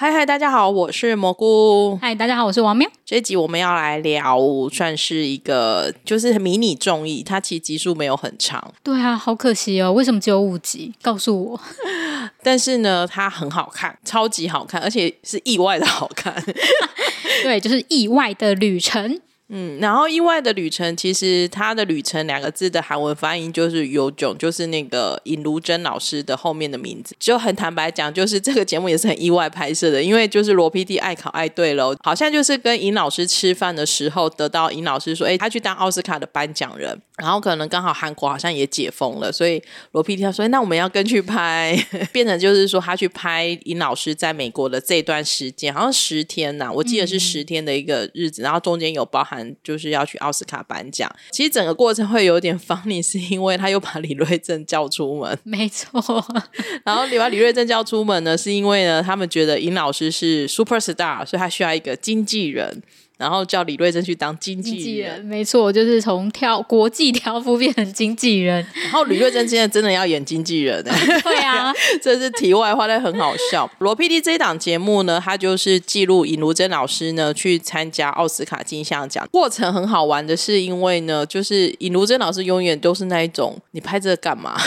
嗨嗨，大家好，我是蘑菇。嗨，大家好，我是王喵。这一集我们要来聊，算是一个就是迷你综艺，它其实集数没有很长，对啊，好可惜哦，为什么只有五集？告诉我。但是呢，它很好看，超级好看，而且是意外的好看。对，就是意外的旅程。嗯，然后意外的旅程，其实它的旅程两个字的韩文发音就是有种，就是那个尹如珍老师的后面的名字。就很坦白讲，就是这个节目也是很意外拍摄的，因为就是罗 PD 爱考爱对喽，好像就是跟尹老师吃饭的时候，得到尹老师说，哎，他去当奥斯卡的颁奖人，然后可能刚好韩国好像也解封了，所以罗 PD 他说，那我们要跟去拍，变成就是说他去拍尹老师在美国的这段时间，好像十天呐，我记得是十天的一个日子，然后中间有包含。就是要去奥斯卡颁奖，其实整个过程会有点 funny，是因为他又把李瑞正叫出门，没错。然后你把李瑞正叫出门呢，是因为呢，他们觉得尹老师是 super star，所以他需要一个经纪人。然后叫李瑞珍去当经纪人，没错，就是从挑国际挑夫变成经纪人。然后李瑞珍现在真的要演经纪人，对啊，这是题外话，但很好笑。罗 PD 这档节目呢，它就是记录尹如珍老师呢去参加奥斯卡金像奖过程很好玩的是，因为呢，就是尹如珍老师永远都是那一种，你拍这个干嘛？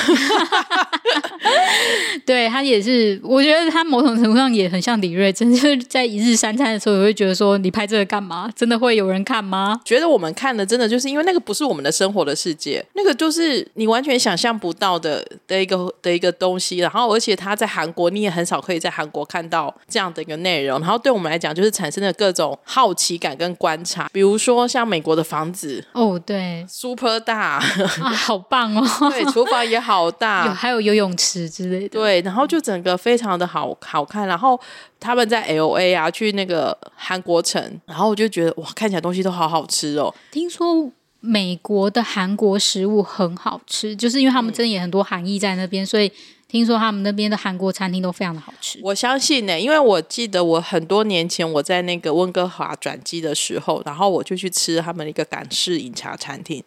对他也是，我觉得他某种程度上也很像李瑞珍，就是在一日三餐的时候，我会觉得说，你拍这个干嘛？真的会有人看吗？觉得我们看的真的就是因为那个不是我们的生活的世界，那个就是你完全想象不到的的一个的一个东西。然后，而且他在韩国，你也很少可以在韩国看到这样的一个内容。然后，对我们来讲，就是产生了各种好奇感跟观察。比如说，像美国的房子，哦，对，super 大，好棒哦，对，厨房也好大，有还有游泳池之类的，对，然后就整个非常的好好看。然后他们在 L A 啊，去那个韩国城，然后我就觉得哇，看起来东西都好好吃哦。听说美国的韩国食物很好吃，就是因为他们真的也很多韩裔在那边，所以听说他们那边的韩国餐厅都非常的好吃。我相信呢，因为我记得我很多年前我在那个温哥华转机的时候，然后我就去吃他们一个港式饮茶餐厅，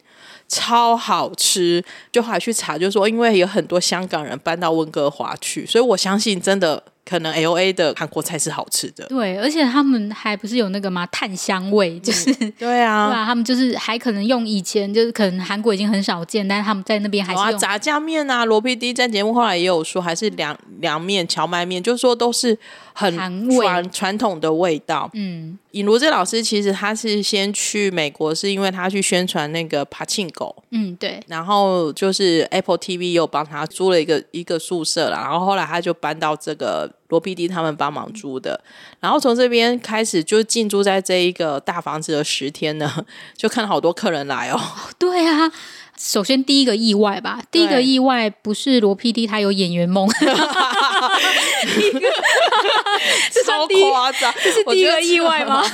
超好吃。就还去查，就说因为有很多香港人搬到温哥华去，所以我相信真的。可能 L A 的韩国菜是好吃的，对，而且他们还不是有那个吗？炭香味，就是 对啊，对啊，他们就是还可能用以前就是可能韩国已经很少见，但是他们在那边还是用炸酱面啊。罗 PD 在节目后来也有说，还是凉凉面、荞麦面，就是说都是很传传统的味道。嗯，尹如这老师其实他是先去美国，是因为他去宣传那个爬庆狗。嗯，对。然后就是 Apple TV 又帮他租了一个一个宿舍了，然后后来他就搬到这个。罗 PD 他们帮忙租的，然后从这边开始就进驻在这一个大房子的十天呢，就看到好多客人来哦。对啊，首先第一个意外吧，第一个意外不是罗 PD 他有演员梦，超夸张，这是第一个意外吗？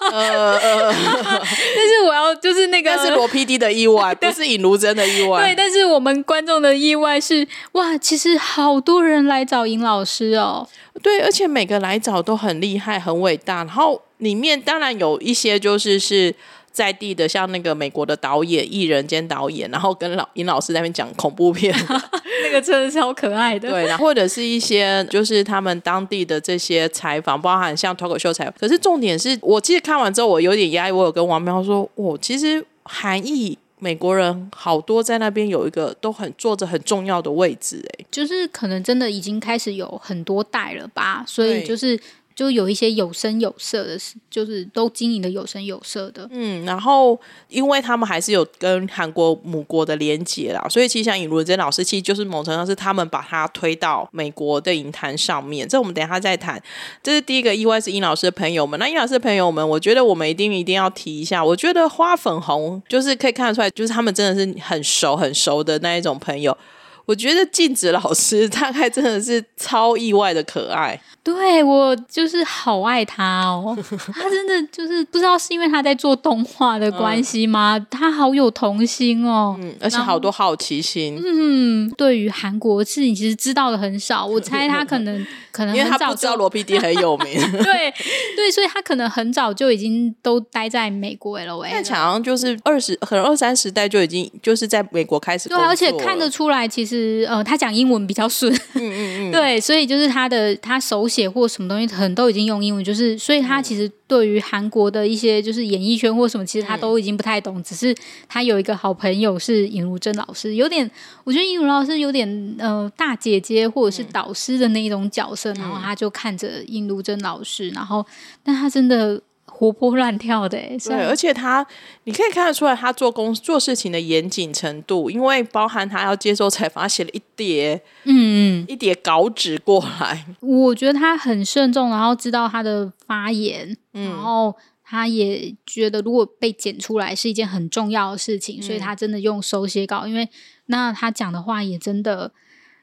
呃 呃，但是我要就是那个是罗 PD 的意外，不是尹如真的意外。对，但是我们观众的意外是哇，其实好多人来找尹老师哦。对，而且每个来找都很厉害、很伟大。然后里面当然有一些就是是在地的，像那个美国的导演、艺人兼导演，然后跟老尹老师在那边讲恐怖片，那个真的超可爱的。对，然后或者是一些就是他们当地的这些采访，包含像脱口秀采访。可是重点是我其实看完之后，我有点压抑。我有跟王喵说，我其实韩裔。美国人好多在那边有一个都很坐着很重要的位置，哎，就是可能真的已经开始有很多代了吧，所以就是。就有一些有声有色的，就是都经营的有声有色的。嗯，然后因为他们还是有跟韩国母国的连结啦，所以其实像尹如珍老师，其实就是某程度上是他们把他推到美国的影坛上面。这我们等一下再谈。这是第一个意外，是尹老师的朋友们。那尹老师的朋友们，我觉得我们一定一定要提一下。我觉得花粉红就是可以看得出来，就是他们真的是很熟很熟的那一种朋友。我觉得静子老师 大概真的是超意外的可爱。对我就是好爱他哦，他真的就是不知道是因为他在做动画的关系吗？他好有童心哦，嗯，而且好多好奇心。嗯，对于韩国事情其实知道的很少，我猜他可能 可能因为他不知道罗 PD 很有名，对对，所以他可能很早就已经都待在美国了。那好像就是二十可能二三十代就已经就是在美国开始，对，而且看得出来其实。就是呃，他讲英文比较顺，嗯嗯嗯，对，所以就是他的他手写或什么东西，可能都已经用英文，就是所以他其实对于韩国的一些就是演艺圈或什么，其实他都已经不太懂，只是他有一个好朋友是尹如珍老师，有点我觉得尹如老师有点呃大姐姐或者是导师的那一种角色，然后他就看着尹如珍老师，然后但他真的。活泼乱跳的，对，而且他你可以看得出来，他做工做事情的严谨程度，因为包含他要接受采访，他写了一叠，嗯，一叠稿纸过来。我觉得他很慎重，然后知道他的发言，然后他也觉得如果被剪出来是一件很重要的事情，所以他真的用手写稿，因为那他讲的话也真的。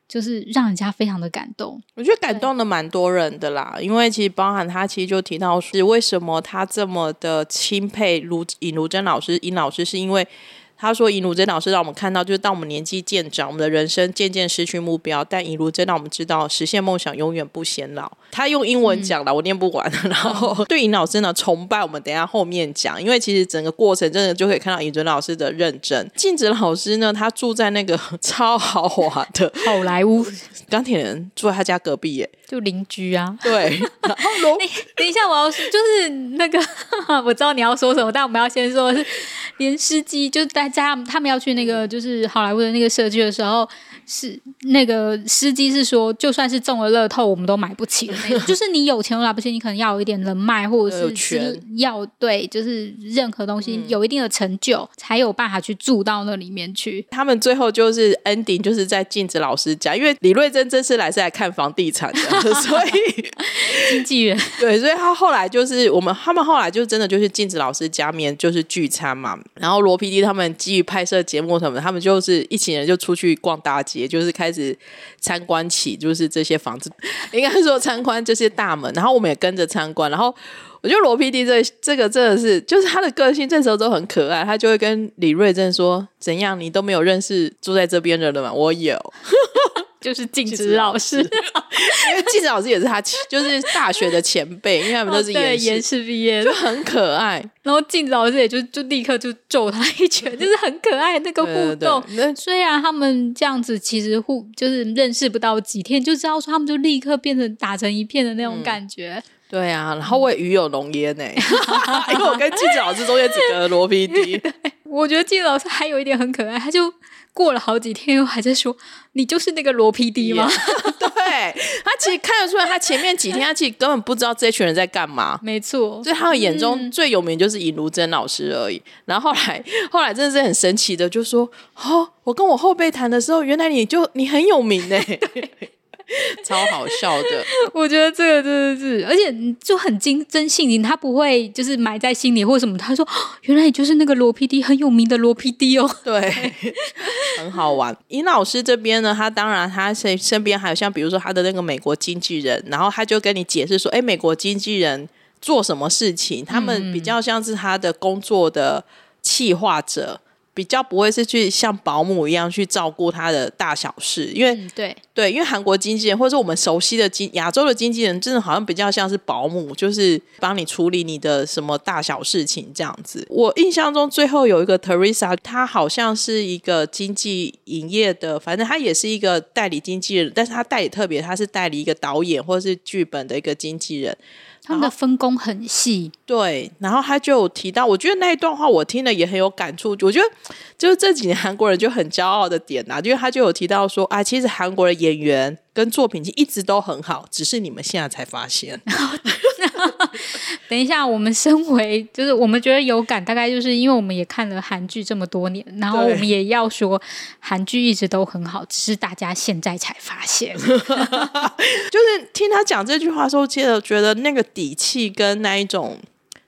就是让人家非常的感动，我觉得感动的蛮多人的啦。因为其实包含他，其实就提到是为什么他这么的钦佩卢尹卢珍老师，尹老师是因为。他说：“尹如珍老师让我们看到，就是当我们年纪渐长，我们的人生渐渐失去目标，但尹如珍让我们知道，实现梦想永远不显老。”他用英文讲的，我念不完。然后对尹老师呢，崇拜我们等下后面讲，因为其实整个过程真的就可以看到尹尊老师的认真。静子老师呢，他住在那个 超豪华的好莱坞，钢铁人住在他家隔壁耶，就邻居啊。对。然后等一下，我要就是那个，我知道你要说什么，但我们要先说的是。连司机就大家他们要去那个就是好莱坞的那个社区的时候，是那个司机是说，就算是中了乐透，我们都买不起的那种。就是你有钱来不起，你可能要有一点人脉，或者是要对，就是任何东西有一定的成就，才有办法去住到那里面去。他们最后就是 ending，就是在镜子老师家，因为李瑞珍这次来是来看房地产的，所以 经纪人对，所以他后来就是我们他们后来就真的就是镜子老师家面就是聚餐嘛。然后罗 PD 他们基于拍摄节目什么，他们就是一群人就出去逛大街，就是开始参观起，就是这些房子，应该说参观这些大门。然后我们也跟着参观。然后我觉得罗 PD 这这个真的是，就是他的个性这时候都很可爱。他就会跟李瑞珍说：“怎样，你都没有认识住在这边的人吗？我有。”就是静子老师，因为静子老师也是他，就是大学的前辈，因为他们都是研研士毕业，就很可爱。然后静子老师也就就立刻就揍他一拳，就是很可爱那个互动。虽然他们这样子其实互就是认识不到几天，就知道说他们就立刻变成打成一片的那种感觉。对啊，然后我也鱼有浓烟呢，因为我跟静子老师中间只隔罗 PD。我觉得静子老师还有一点很可爱，他就。过了好几天，又还在说你就是那个罗 PD 吗？对他其实看得出来，他前面几天他其实根本不知道这群人在干嘛。没错，所以他的眼中最有名就是尹如珍老师而已。然后后来后来真的是很神奇的，就说：“哦，我跟我后辈谈的时候，原来你就你很有名呢。”超好笑的，我觉得这个真的是，而且就很真真性情，他不会就是埋在心里或什么。他说：“原来你就是那个罗 PD，很有名的罗 PD 哦。”对，很好玩。尹老师这边呢，他当然他身身边还有像比如说他的那个美国经纪人，然后他就跟你解释说：“哎，美国经纪人做什么事情，他们比较像是他的工作的企划者。”比较不会是去像保姆一样去照顾他的大小事，因为对对，因为韩国经纪人或者我们熟悉的经亚洲的经纪人，真的好像比较像是保姆，就是帮你处理你的什么大小事情这样子。我印象中最后有一个 Teresa，她好像是一个经纪营业的，反正她也是一个代理经纪人，但是她代理特别，她是代理一个导演或者是剧本的一个经纪人。他们的分工很细，对。然后他就有提到，我觉得那一段话我听了也很有感触。我觉得就是这几年韩国人就很骄傲的点呐，因为他就有提到说，啊，其实韩国的演员。跟作品其实一直都很好，只是你们现在才发现。等一下，我们身为就是我们觉得有感，大概就是因为我们也看了韩剧这么多年，然后我们也要说韩剧一直都很好，只是大家现在才发现。就是听他讲这句话的时候，接着觉得那个底气跟那一种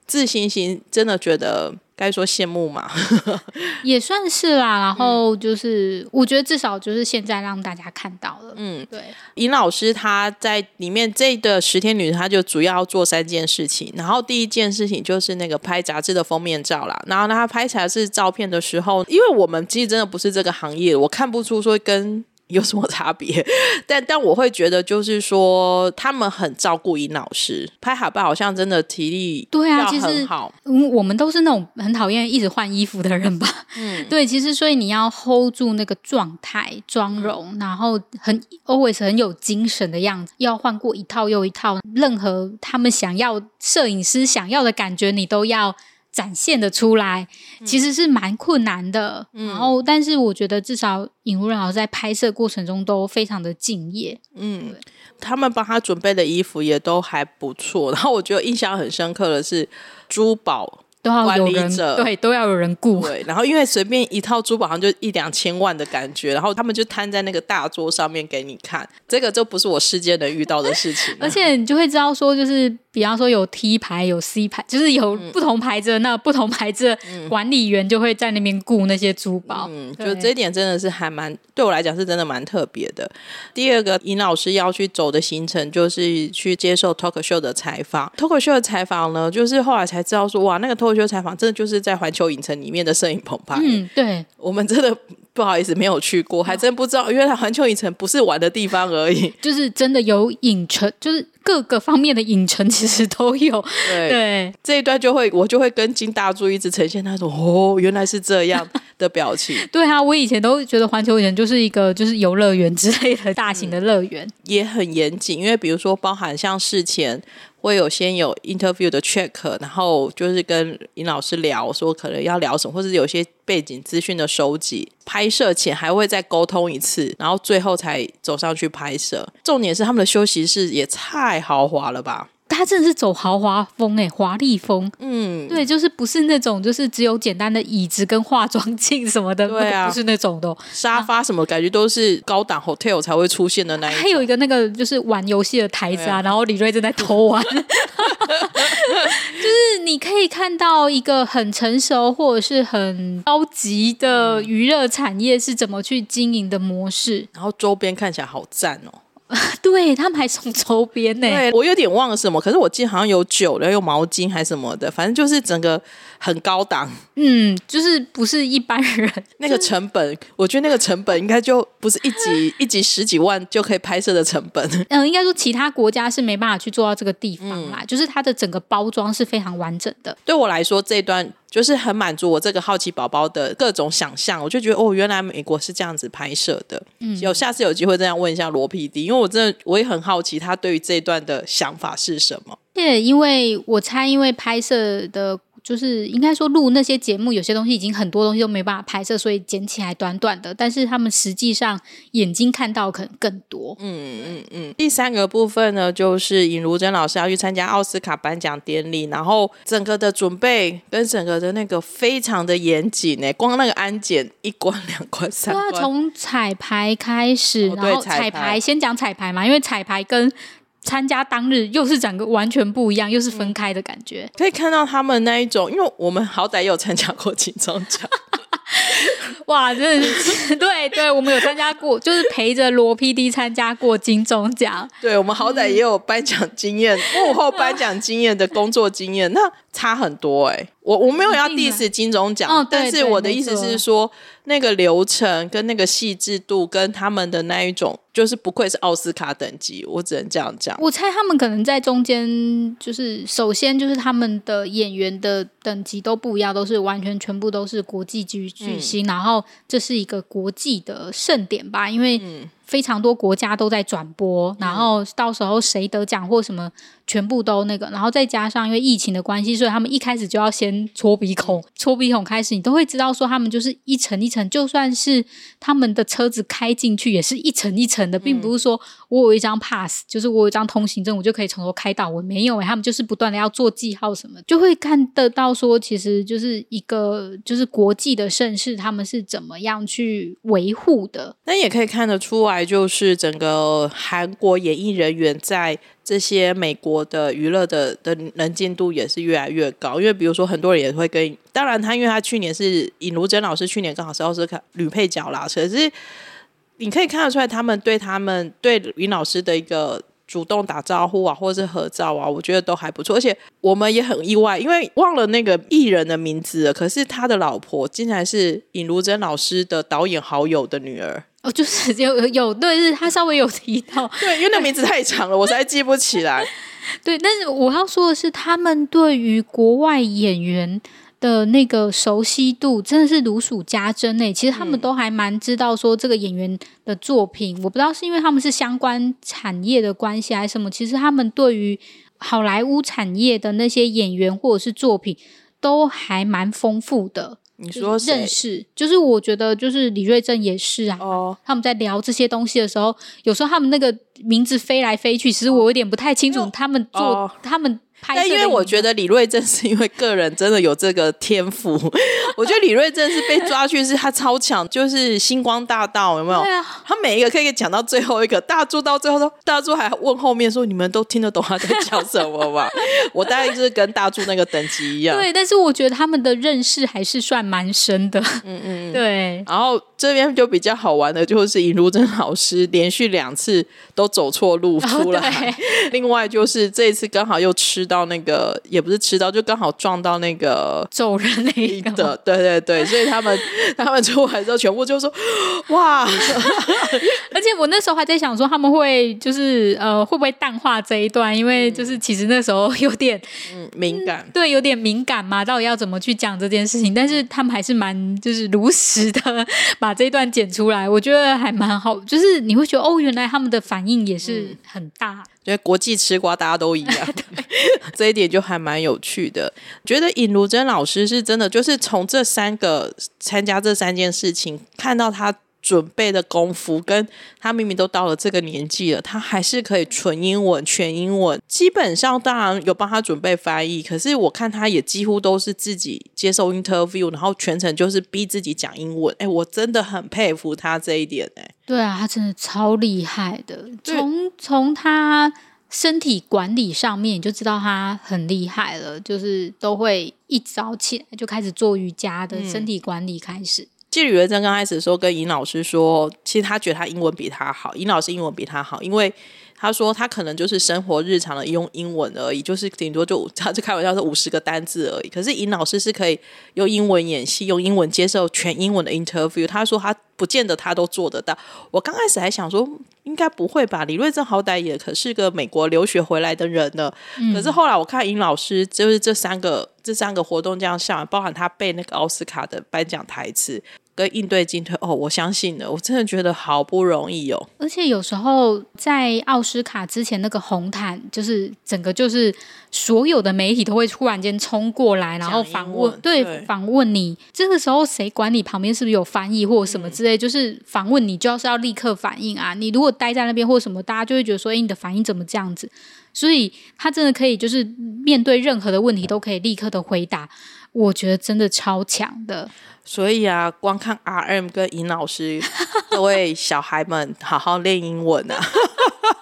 自信心，真的觉得。该说羡慕嘛，也算是啦。然后就是，我觉得至少就是现在让大家看到了。嗯，对。尹老师他在里面这个十天女，他就主要做三件事情。然后第一件事情就是那个拍杂志的封面照啦。然后呢，他拍起来是照片的时候，因为我们其实真的不是这个行业，我看不出说跟。有什么差别？但但我会觉得，就是说他们很照顾尹老师，拍海报好像真的体力对啊，其实好。嗯，我们都是那种很讨厌一直换衣服的人吧？嗯，对，其实所以你要 hold 住那个状态、妆容，然后很 always 很有精神的样子，要换过一套又一套，任何他们想要摄影师想要的感觉，你都要。展现的出来，其实是蛮困难的。然后，但是我觉得至少尹如人老师在拍摄过程中都非常的敬业。嗯，他们帮他准备的衣服也都还不错。然后我觉得印象很深刻的是珠宝。都要有人对，都要有人雇。对，然后因为随便一套珠宝好像就一两千万的感觉，然后他们就摊在那个大桌上面给你看，这个就不是我世界能遇到的事情。而且你就会知道说，就是比方说有 T 牌、有 C 牌，就是有嗯不同牌子的那不同牌子的管理员就会在那边雇那些珠宝。嗯，对就这一点真的是还蛮对我来讲是真的蛮特别的。第二个，尹老师要去走的行程就是去接受 talk show 的采访。talk show 的采访呢，就是后来才知道说，哇，那个 talk show 采访真的就是在环球影城里面的摄影棚拍。嗯，对，我们真的不好意思没有去过，还真不知道原来环球影城不是玩的地方而已。就是真的有影城，就是各个方面的影城其实都有。对，对，这一段就会我就会跟金大柱一直呈现那种哦，原来是这样的表情。对啊，我以前都觉得环球影城就是一个就是游乐园之类的大型的乐园。也很严谨，因为比如说包含像事前会有先有 interview 的 check，然后就是跟尹老师聊说可能要聊什么，或者是有些背景资讯的收集，拍摄前还会再沟通一次，然后最后才走上去拍摄。重点是他们的休息室也太豪华了吧？他真的是走豪华风哎，华丽风。嗯，对，就是不是那种就是只有简单的椅子跟化妆镜什么的，对啊不是那种的哦。沙发什么感觉都是高档 hotel 才会出现的那一种。还有一个那个就是玩游戏的台子啊，啊然后李瑞正在偷玩，就是你可以看到一个很成熟或者是很高级的娱乐产业是怎么去经营的模式。然后周边看起来好赞哦。对他们还送周边呢、对我有点忘了什么，可是我记得好像有酒然后，有毛巾还是什么的，反正就是整个很高档。嗯，就是不是一般人，那个成本，我觉得那个成本应该就不是一集 一集十几万就可以拍摄的成本。嗯、应该说其他国家是没办法去做到这个地方嗯啦，就是它的整个包装是非常完整的。对我来说，这一段就是很满足我这个好奇宝宝的各种想象。我就觉得哦，原来美国是这样子拍摄的。嗯，有下次有机会这样问一下罗 PD，因为我真的我也很好奇他对于这一段的想法是什么。对，因为我猜，因为拍摄的，就是应该说录那些节目，有些东西已经很多东西都没办法拍摄，所以剪起来短短的。但是他们实际上眼睛看到可能更多。嗯嗯嗯，第三个部分呢，就是尹如珍老师要去参加奥斯卡颁奖典礼，然后整个的准备跟整个的那个非常的严谨呢，光那个安检一关、两关、三对啊，关，从彩排开始，然后彩排先讲彩排嘛，因为彩排跟参加当日又是整个完全不一样，又是分开的感觉。可以看到他们那一种，因为我们好歹也有参加过金钟奖，哇，真的是对对，我们有参加过，就是陪着罗 PD 参加过金钟奖。对我们好歹也有颁奖经验，幕后颁奖经验的工作经验，那差很多哎、我我没有要 diss 金钟奖，哦但是我的意思是说，那个流程跟那个细致度跟他们的那一种，就是不愧是奥斯卡等级，我只能这样讲。我猜他们可能在中间，就是首先就是他们的演员的等级都不一样，都是完全全部都是国际巨巨星，然后这是一个国际的盛典吧，因为非常多国家都在转播，然后到时候谁得奖或什么，全部都那个，然后再加上因为疫情的关系，所以他们一开始就要先搓鼻孔，搓鼻孔开始，你都会知道说他们就是一层一层，就算是他们的车子开进去也是一层一层的，并不是说我有一张 pass，就是我有一张通行证，我就可以从头开到尾，没有诶、他们就是不断的要做记号什么，就会看得到说，其实就是一个就是国际的盛事，他们是怎么样去维护的。那也可以看得出来，就是整个韩国演艺人员在这些美国的娱乐的的能见度也是越来越高。因为比如说，很多人也会跟，当然他因为他去年是尹如珍老师，去年刚好是奥斯卡女配角啦，可是你可以看得出来，他们对他们对尹老师的一个主动打招呼啊，或者是合照啊，我觉得都还不错。而且我们也很意外，因为忘了那个艺人的名字了，可是他的老婆竟然是尹如珍老师的导演好友的女儿。哦，就是有有对，是他稍微有提到，对，因为那名字太长了，我实在记不起来。对，但是我要说的是，他们对于国外演员的那个熟悉度真的是如数家珍诶。其实他们都还蛮知道说这个演员的作品，我不知道是因为他们是相关产业的关系还是什么。其实他们对于好莱坞产业的那些演员或者是作品都还蛮丰富的。你说认识，就是我觉得就是李瑞正也是啊。哦，他们在聊这些东西的时候，有时候他们那个名字飞来飞去，其实我有点不太清楚他们做他们。但因为我觉得李瑞正是因为个人真的有这个天赋，我觉得李瑞正是被抓去是他超强，就是星光大道有没有？对啊，他每一个可以讲到最后一个，大柱到最后说，大柱还问后面说，你们都听得懂他在讲什么吗？我大概就是跟大柱那个等级一样。对，但是我觉得他们的认识还是算蛮深的。嗯嗯，对。然后这边就比较好玩的就是尹如珍老师连续两次都走错路出来，另外就是这一次刚好又吃。到那个也不是吃到，就刚好撞到那个走人那一个，对对对，所以他们 他们出来之后，全部就说 哇！而且我那时候还在想说，他们会就是呃会不会淡化这一段？因为就是其实那时候有点嗯敏感，对，有点敏感嘛，到底要怎么去讲这件事情？但是他们还是蛮就是如实的把这一段剪出来，我觉得还蛮好，就是你会觉得哦，原来他们的反应也是很大。因为国际吃瓜大家都一样，这一点就还蛮有趣的。觉得尹如珍老师是真的，就是从这三个参加这三件事情，看到他。准备的功夫，跟他明明都到了这个年纪了，他还是可以纯英文、全英文。基本上，当然有帮他准备翻译，可是我看他也几乎都是自己接受 interview，然后全程就是逼自己讲英文。哎，我真的很佩服他这一点。哎，对啊，他真的超厉害的。从从他身体管理上面就知道他很厉害了，就是都会一早起来就开始做瑜伽的身体管理开始。季吕维珍刚开始的时候跟尹老师说，其实他觉得他英文比他好，尹老师英文比他好，因为他说他可能就是生活日常的用英文而已，就是顶多就他就开玩笑说五十个单字而已。可是尹老师是可以用英文演戏，用英文接受全英文的 interview。他说他不见得他都做得到。我刚开始还想说应该不会吧，李瑞珍好歹也可是个美国留学回来的人呢。可是后来我看尹老师就是这三个这三个活动这样上，包含他背那个奥斯卡的颁奖台词。跟应对进退哦，我相信的，我真的觉得好不容易哦。而且有时候在奥斯卡之前那个红毯，就是整个就是所有的媒体都会突然间冲过来，然后访问，对，访问你。这个时候谁管你旁边是不是有翻译或者什么之类？就是访问你，就要是要立刻反应啊。你如果待在那边或什么，大家就会觉得说，哎，你的反应怎么这样子？所以他真的可以，就是面对任何的问题都可以立刻的回答。我觉得真的超强的。所以啊，光看 R M 跟尹老师，各位小孩们好好练英文啊！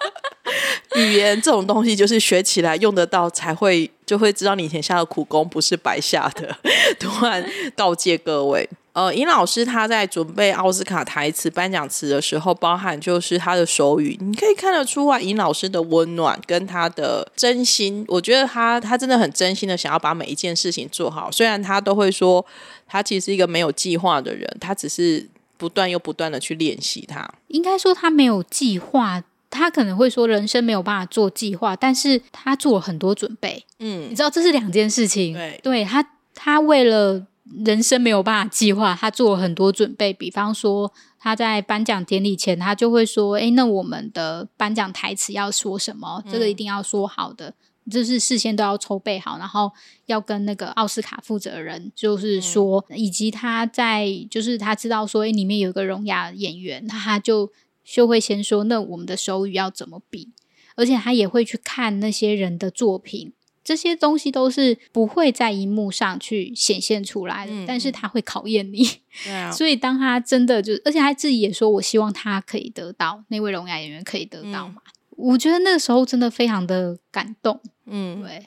语言这种东西，就是学起来用得到，才会就会知道你以前下的苦功不是白下的。突然告诫各位。呃，尹老师他在准备奥斯卡台词颁奖词的时候，包含就是他的手语，你可以看得出来尹老师的温暖跟他的真心。我觉得他他真的很真心的想要把每一件事情做好，虽然他都会说他其实是一个没有计划的人，他只是不断又不断的去练习。他应该说他没有计划，他可能会说人生没有办法做计划，但是他做了很多准备。嗯，你知道这是两件事情。对，对他他为了。人生没有办法计划，他做了很多准备。比方说，他在颁奖典礼前，他就会说：“哎，那我们的颁奖台词要说什么？这个一定要说好的，就是事先都要筹备好，然后要跟那个奥斯卡负责人就是说，以及他在就是他知道说，哎，里面有一个聋哑演员，那他就就会先说，那我们的手语要怎么比？而且他也会去看那些人的作品。”这些东西都是不会在荧幕上去显现出来的，但是他会考验你。对啊，所以当他真的就，而且他自己也说，我希望他可以得到那位聋哑演员可以得到嘛。我觉得那个时候真的非常的感动。嗯，对，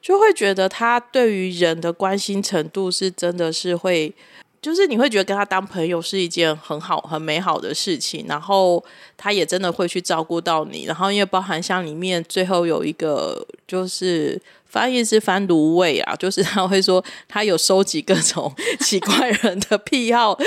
就会觉得他对于人的关心程度是真的是会就是你会觉得跟他当朋友是一件很好、很美好的事情，然后他也真的会去照顾到你，然后因为包含像里面最后有一个就是翻译是翻芦苇啊，就是他会说他有收集各种奇怪人的 癖好，就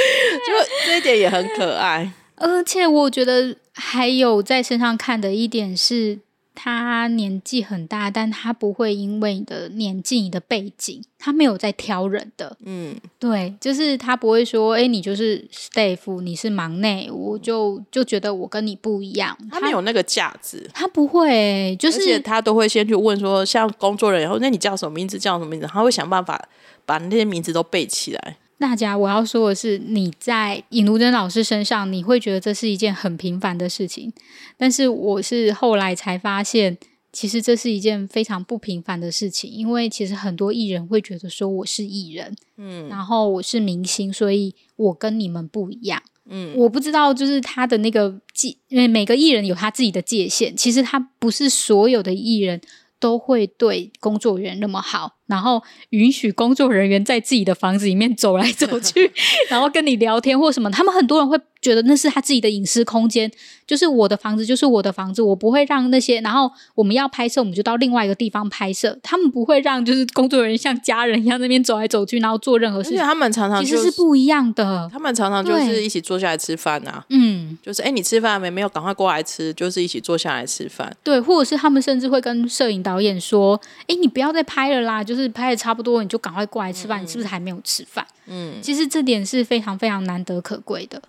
这一点也很可爱。而且我觉得还有在身上看的一点是。他年纪很大，但他不会因为你的年纪、你的背景，他没有在挑人的。嗯，对，就是他不会说，哎，你就是 staff，你是忙内，我就就觉得我跟你不一样。他没有那个架子，他不会，就是他都会先去问说，像工作人员，那你叫什么名字？叫什么名字？他会想办法把那些名字都背起来。大家，我要说的是，你在尹如珍老师身上，你会觉得这是一件很平凡的事情，但是我是后来才发现，其实这是一件非常不平凡的事情，因为其实很多艺人会觉得说我是艺人，嗯，然后我是明星，所以我跟你们不一样，嗯，我不知道就是他的那个界，因为每个艺人有他自己的界限，其实他不是所有的艺人都会对工作人员那么好。然后允许工作人员在自己的房子里面走来走去，然后跟你聊天或什么。他们很多人会觉得那是他自己的隐私空间，就是我的房子就是我的房子，我不会让那些。然后我们要拍摄，我们就到另外一个地方拍摄。他们不会让就是工作人员像家人一样那边走来走去，然后做任何事情。他们常常其实是不一样的。他们常常就是一起坐下来吃饭啊。嗯，就是哎，你吃饭没？没有，赶快过来吃。就是一起坐下来吃饭。对，或者是他们甚至会跟摄影导演说：“哎，你不要再拍了啦，就是。”是拍的差不多，你就赶快过来吃饭。你是不是还没有吃饭？嗯，其实这点是非常非常难得可贵的。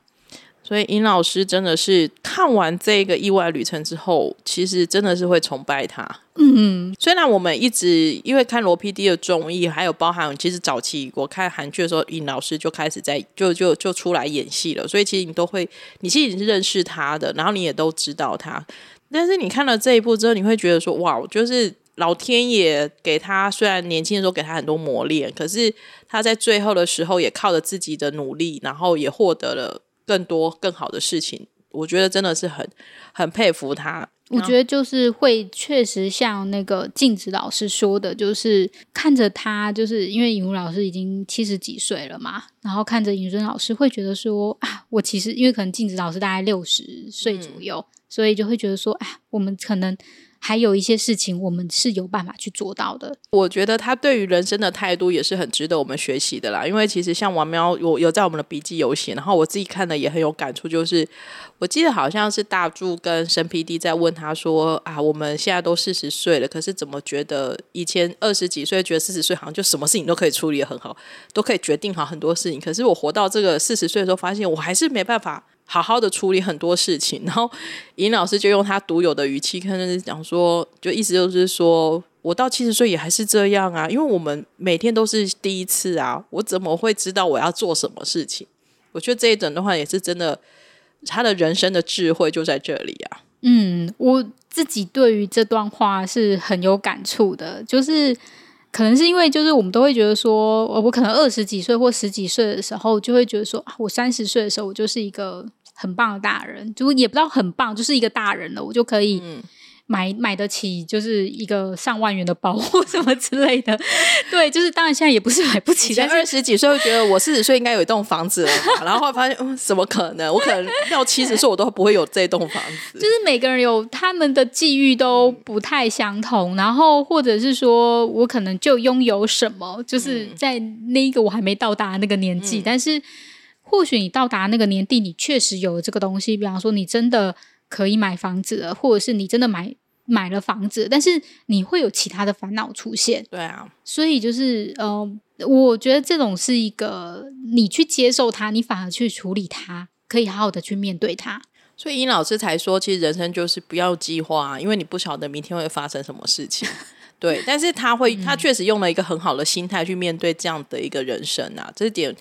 所以尹老师真的是看完这个意外旅程之后，其实真的是会崇拜他。嗯，虽然我们一直因为看罗 PD 的综艺，还有包含其实早期我看韩剧的时候，尹老师就开始在就就就出来演戏了。所以其实你都会，你其实是认识他的，然后你也都知道他。但是你看了这一部之后，你会觉得说，哇，就是。老天爷给他，虽然年轻的时候给他很多磨练，可是他在最后的时候也靠着自己的努力，然后也获得了更多更好的事情。我觉得真的是很很佩服他。我觉得就是会确实像那个镜子老师说的，就是看着他，就是因为尹如老师已经七十几岁了嘛，然后看着尹尊老师会觉得说啊，我其实因为可能镜子老师大概六十岁左右，所以就会觉得说，哎，我们可能。还有一些事情，我们是有办法去做到的。我觉得他对于人生的态度也是很值得我们学习的啦。因为其实像王喵，我有在我们的笔记有写，然后我自己看的也很有感触。就是我记得好像是大柱跟申 PD 在问他说：“啊，我们现在都四十岁了，可是怎么觉得以前二十几岁觉得四十岁好像就什么事情都可以处理的很好，都可以决定好很多事情？可是我活到这个四十岁的时候，发现我还是没办法。”好好的处理很多事情，然后尹老师就用他独有的语气，可能是讲说，就意思就是说，我到七十岁也还是这样啊，因为我们每天都是第一次啊，我怎么会知道我要做什么事情？我觉得这一整的话也是真的，他的人生的智慧就在这里啊。嗯，我自己对于这段话是很有感触的，就是可能是因为就是我们都会觉得说，我可能二十几岁或十几岁的时候，就会觉得说，我三十岁的时候，我就是一个。很棒的大人，就也不知道很棒，就是一个大人了，我就可以买买得起，就是一个上万元的包或什么之类的。对，就是当然现在也不是买不起，但二十几岁会觉得我四十岁应该有一栋房子了，然后会发现，嗯，怎么可能？我可能到七十岁我都不会有这栋房子。就是每个人有他们的际遇都不太相同，然后或者是说我可能就拥有什么，就是在那一个我还没到达那个年纪，但是。或许你到达那个年纪，你确实有了这个东西，比方说你真的可以买房子了，或者是你真的买买了房子，但是你会有其他的烦恼出现。对啊，所以就是呃，我觉得这种是一个你去接受它，你反而去处理它，可以好好的去面对它。所以殷老师才说，其实人生就是不要计划，因为你不晓得明天会发生什么事情。对，但是他会，他确实用了一个很好的心态去面对这样的一个人生啊，这点。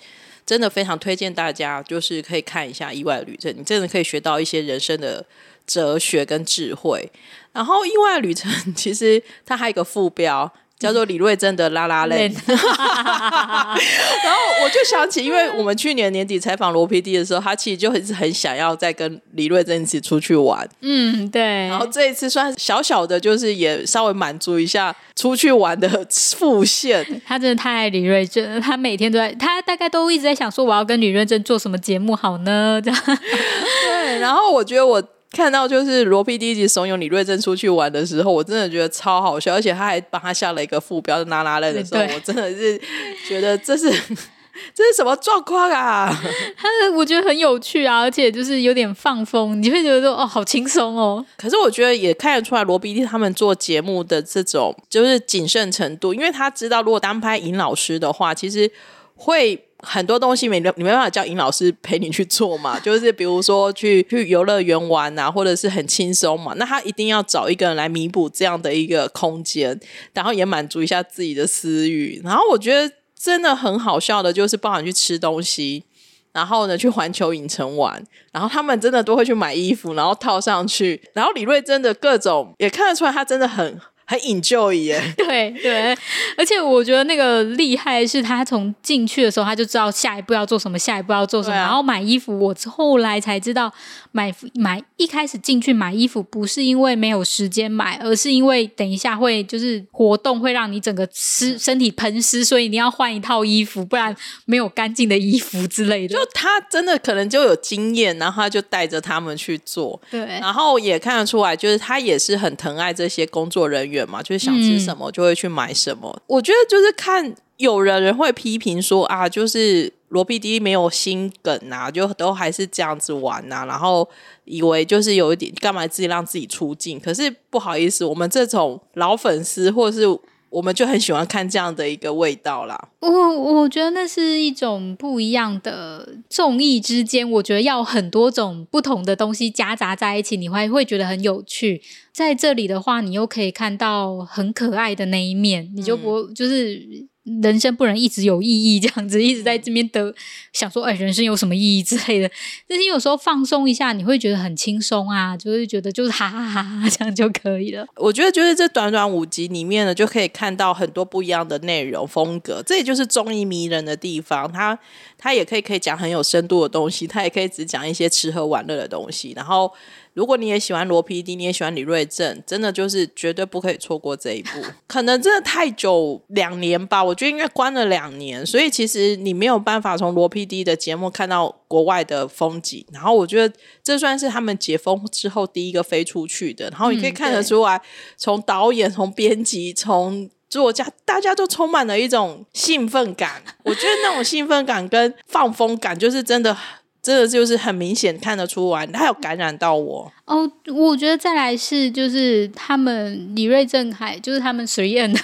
真的非常推荐大家，就是可以看一下《意外旅程》，你真的可以学到一些人生的哲学跟智慧。然后，《意外旅程》其实它还有一个副标，叫做李瑞珍的拉拉链。然后我就想起，因为我们去年年底采访罗 PD 的时候，他其实就很很想要再跟李瑞珍一起出去玩。嗯，对。然后这一次算小小的，就是也稍微满足一下出去玩的复现。他真的太爱李瑞珍，他每天都在，他大概都一直在想说，我要跟李瑞珍做什么节目好呢？这样。对。然后我觉得我。看到就是罗 P 第一集怂恿李瑞珍出去玩的时候，我真的觉得超好笑，而且他还帮他下了一个副标“拉拉类”的时候，我真的是觉得这是 这是什么状况啊？他我觉得很有趣啊，而且就是有点放风，你会觉得说哦，好轻松哦。可是我觉得也看得出来罗 PD 他们做节目的这种就是谨慎程度，因为他知道如果单拍尹老师的话，其实会。很多东西没你没办法叫尹老师陪你去做嘛，就是比如说去去游乐园玩啊，或者是很轻松嘛，那他一定要找一个人来弥补这样的一个空间，然后也满足一下自己的私欲。然后我觉得真的很好笑的，就是帮你去吃东西，然后呢去环球影城玩，然后他们真的都会去买衣服，然后套上去，然后李瑞真的各种也看得出来，他真的很。很 enjoy 耶，对对，而且我觉得那个厉害是他从进去的时候他就知道下一步要做什么，下一步要做什么，然后买衣服，我后来才知道买买一开始进去买衣服不是因为没有时间买，而是因为等一下会就是活动会让你整个湿身体喷湿，所以你要换一套衣服，不然没有干净的衣服之类的。就他真的可能就有经验，然后他就带着他们去做，对，然后也看得出来，就是他也是很疼爱这些工作人员。嘛，就是想吃什么就会去买什么。我觉得就是看有人人会批评说啊，就是罗 PD 没有心梗啊，就都还是这样子玩啊，然后以为就是有一点干嘛自己让自己出镜。可是不好意思，我们这种老粉丝或者是。我们就很喜欢看这样的一个味道啦。我我觉得那是一种不一样的综艺之间，我觉得要很多种不同的东西夹杂在一起，你会会觉得很有趣。在这里的话，你又可以看到很可爱的那一面，你就不就是。人生不能一直有意义，这样子一直在这边得想说，哎，人生有什么意义之类的。但是有时候放松一下，你会觉得很轻松啊，就会觉得就是哈哈哈哈这样就可以了。我觉得就是这短短五集里面呢，就可以看到很多不一样的内容风格，这也就是综艺迷人的地方。它它也可以可以讲很有深度的东西，它也可以只讲一些吃喝玩乐的东西，然后。如果你也喜欢罗 PD，你也喜欢李瑞正，真的就是绝对不可以错过这一部。可能真的太久两年吧，我觉得应该关了两年，所以其实你没有办法从罗 PD 的节目看到国外的风景。然后我觉得这算是他们解封之后第一个飞出去的。然后你可以看得出来，从导演、从编辑、从作家，大家都充满了一种兴奋感。我觉得那种兴奋感跟放风感，就是真的。这个就是很明显看得出来，他有感染到我哦。我觉得再来是就是他们李瑞正海，就是他们实验的，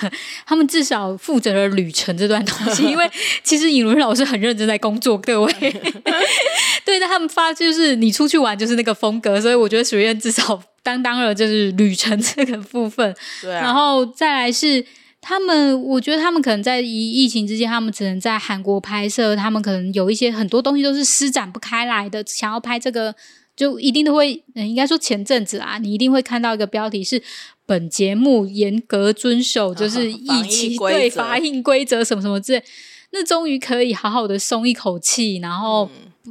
他们至少负责了旅程这段东西。因为其实尹伦老师很认真在工作，各位 对，那他们发就是你出去玩就是那个风格，所以我觉得实验至少担当了就是旅程这个部分。对，然后再来是。他们，我觉得他们可能在疫疫情之间，他们只能在韩国拍摄。他们可能有一些很多东西都是施展不开来的。想要拍这个，就一定都会，应该说前阵子啊，你一定会看到一个标题是“本节目严格遵守 就是疫情对法印规则什么什么之类”。那终于可以好好的松一口气，然后。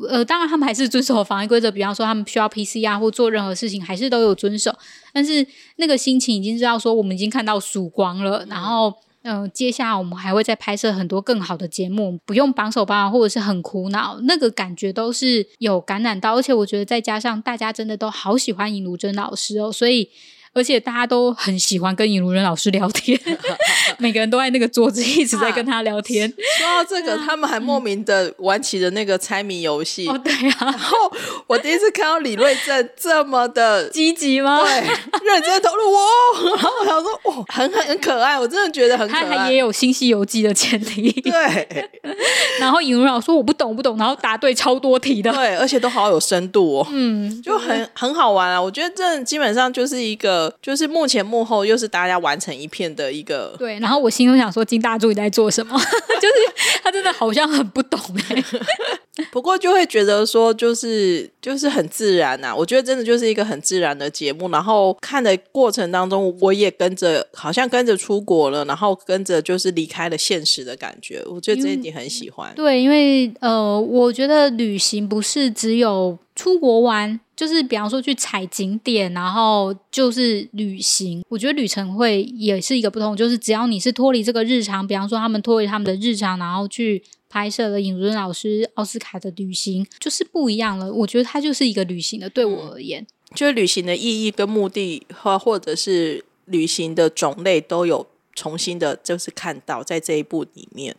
呃，当然他们还是遵守防疫规则，比方说他们需要 PCR 或做任何事情，还是都有遵守。但是那个心情已经知道说，我们已经看到曙光了。然后，嗯，接下来我们还会再拍摄很多更好的节目，不用绑手绑脚或者是很苦恼，那个感觉都是有感染到。而且我觉得再加上大家真的都好喜欢尹如珍老师哦，所以。而且大家都很喜欢跟尹如仁老师聊天，每个人都在那个桌子一直在跟他聊天。说到这个，他们还莫名的玩起了那个猜谜游戏。哦，对啊。然后我第一次看到李瑞正这么的 积极吗？对，认真投入哦。然后我想说，哇，很很很可爱，我真的觉得很可爱。他也有《新西游记》的潜力。对。然后尹如老师说我不懂不懂，然后答对超多题的。对，而且都好有深度哦。嗯，就很很好玩啊。我觉得这基本上就是一个。就是幕前幕后又是大家完成一片的一个对，然后我心中想说金大柱你在做什么？就是他真的好像很不懂哎。不过就会觉得说，就是就是很自然呐。我觉得真的就是一个很自然的节目。然后看的过程当中，我也跟着，好像跟着出国了，然后跟着就是离开了现实的感觉。我觉得这一点很喜欢。对，因为呃，我觉得旅行不是只有出国玩，就是比方说去踩景点，然后就是旅行。我觉得旅程会也是一个不同，就是只要你是脱离这个日常，比方说他们脱离他们的日常，然后去。拍摄了尹尊老师奥斯卡的旅行，就是不一样了。我觉得它就是一个旅行的，对我而言，就是旅行的意义跟目的，或或者是旅行的种类都有重新的，就是看到在这一部里面。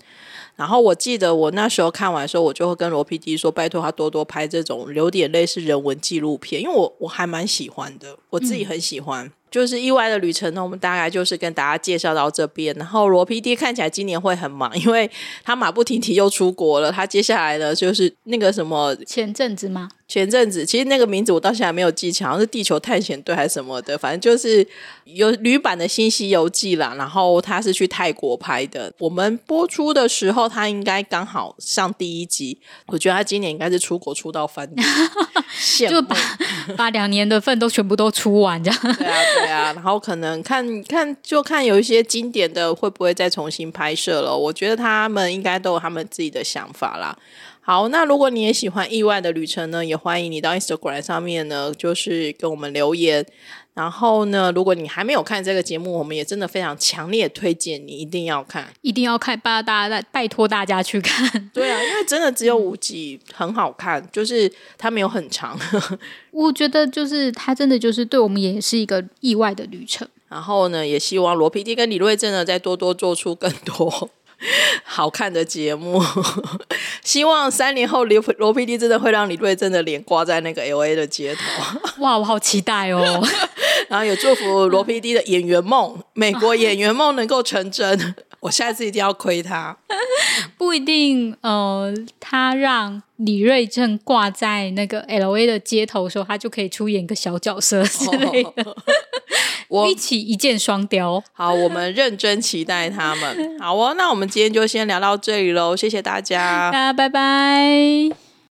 然后我记得我那时候看完的时候，我就会跟罗 PD 说，拜托他多多拍这种有点类似人文纪录片，因为我我还蛮喜欢的，我自己很喜欢。就是意外的旅程呢，我们大概就是跟大家介绍到这边。然后罗 PD 看起来今年会很忙，因为他马不停蹄又出国了。他接下来的，就是那个什么前阵子吗？前阵子其实那个名字我到现在没有记起，好像是地球探险队还是什么的，反正就是有旅版的新西游记啦。然后他是去泰国拍的。我们播出的时候，他应该刚好上第一集。我觉得他今年应该是出国出到翻，就把把两年的份都全部都出完这样。对啊，对啊。然后可能看看就看有一些经典的会不会再重新拍摄了。我觉得他们应该都有他们自己的想法啦。好，那如果你也喜欢意外的旅程呢，也欢迎你到 Instagram 上面呢，就是跟我们留言。然后呢，如果你还没有看这个节目，我们也真的非常强烈推荐你一定要看，一定要看，拜大家拜托大家去看。对啊，因为真的只有五集，很好看，就是它没有很长。我觉得就是它真的就是对我们也是一个意外的旅程。然后呢，也希望罗 PD 跟李瑞正呢，再多多做出更多。好看的节目，希望三年后罗罗 PD 真的会让李瑞珍的脸挂在那个 LA 的街头。哇，我好期待哦！然后也祝福罗 PD 的演员梦，美国演员梦能够成真。我下次一定要亏他。不一定，呃，他让李瑞正挂在那个 LA 的街头的时候，他就可以出演个小角色之类的。我一起一箭双雕。好，我们认真期待他们。好哦，那我们今天就先聊到这里喽，谢谢大家，大家拜拜。